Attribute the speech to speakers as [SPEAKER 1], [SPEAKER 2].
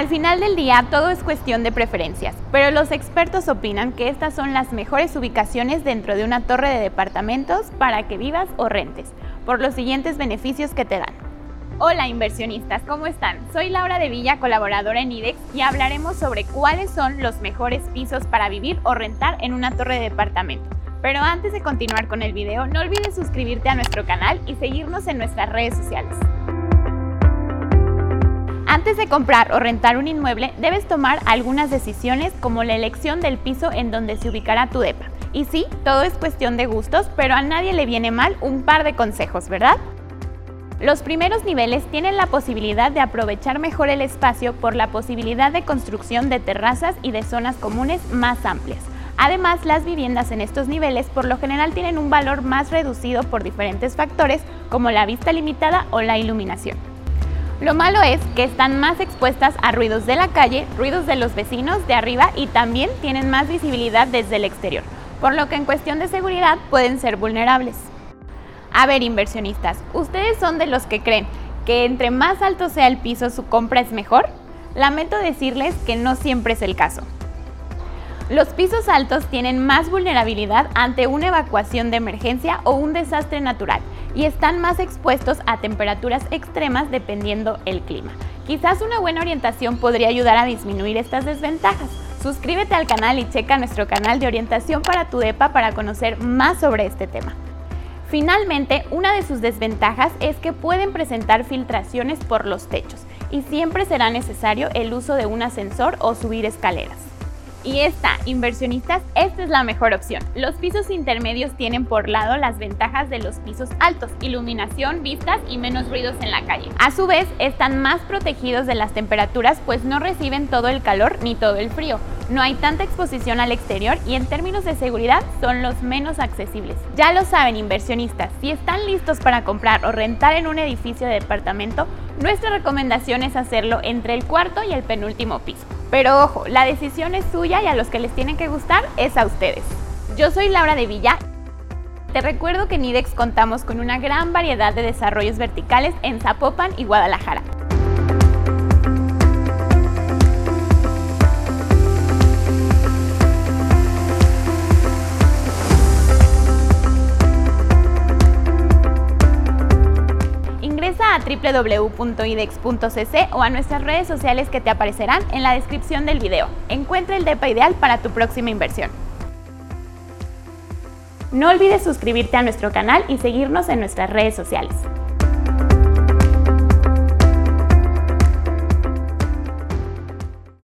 [SPEAKER 1] Al final del día todo es cuestión de preferencias, pero los expertos opinan que estas son las mejores ubicaciones dentro de una torre de departamentos para que vivas o rentes, por los siguientes beneficios que te dan. Hola inversionistas, ¿cómo están? Soy Laura de Villa, colaboradora en IDEX, y hablaremos sobre cuáles son los mejores pisos para vivir o rentar en una torre de departamento. Pero antes de continuar con el video, no olvides suscribirte a nuestro canal y seguirnos en nuestras redes sociales. Antes de comprar o rentar un inmueble, debes tomar algunas decisiones como la elección del piso en donde se ubicará tu DEPA. Y sí, todo es cuestión de gustos, pero a nadie le viene mal un par de consejos, ¿verdad? Los primeros niveles tienen la posibilidad de aprovechar mejor el espacio por la posibilidad de construcción de terrazas y de zonas comunes más amplias. Además, las viviendas en estos niveles por lo general tienen un valor más reducido por diferentes factores como la vista limitada o la iluminación. Lo malo es que están más expuestas a ruidos de la calle, ruidos de los vecinos de arriba y también tienen más visibilidad desde el exterior, por lo que en cuestión de seguridad pueden ser vulnerables. A ver, inversionistas, ¿ustedes son de los que creen que entre más alto sea el piso su compra es mejor? Lamento decirles que no siempre es el caso. Los pisos altos tienen más vulnerabilidad ante una evacuación de emergencia o un desastre natural y están más expuestos a temperaturas extremas dependiendo el clima. Quizás una buena orientación podría ayudar a disminuir estas desventajas. Suscríbete al canal y checa nuestro canal de orientación para tu DEPA para conocer más sobre este tema. Finalmente, una de sus desventajas es que pueden presentar filtraciones por los techos y siempre será necesario el uso de un ascensor o subir escaleras. Y esta, inversionistas, esta es la mejor opción. Los pisos intermedios tienen por lado las ventajas de los pisos altos, iluminación, vistas y menos ruidos en la calle. A su vez, están más protegidos de las temperaturas pues no reciben todo el calor ni todo el frío. No hay tanta exposición al exterior y en términos de seguridad son los menos accesibles. Ya lo saben inversionistas, si están listos para comprar o rentar en un edificio de departamento, nuestra recomendación es hacerlo entre el cuarto y el penúltimo piso. Pero ojo, la decisión es suya y a los que les tienen que gustar es a ustedes. Yo soy Laura de Villa. Te recuerdo que en IDEX contamos con una gran variedad de desarrollos verticales en Zapopan y Guadalajara. www.idex.cc o a nuestras redes sociales que te aparecerán en la descripción del video. Encuentra el DEPA ideal para tu próxima inversión. No olvides suscribirte a nuestro canal y seguirnos en nuestras redes sociales.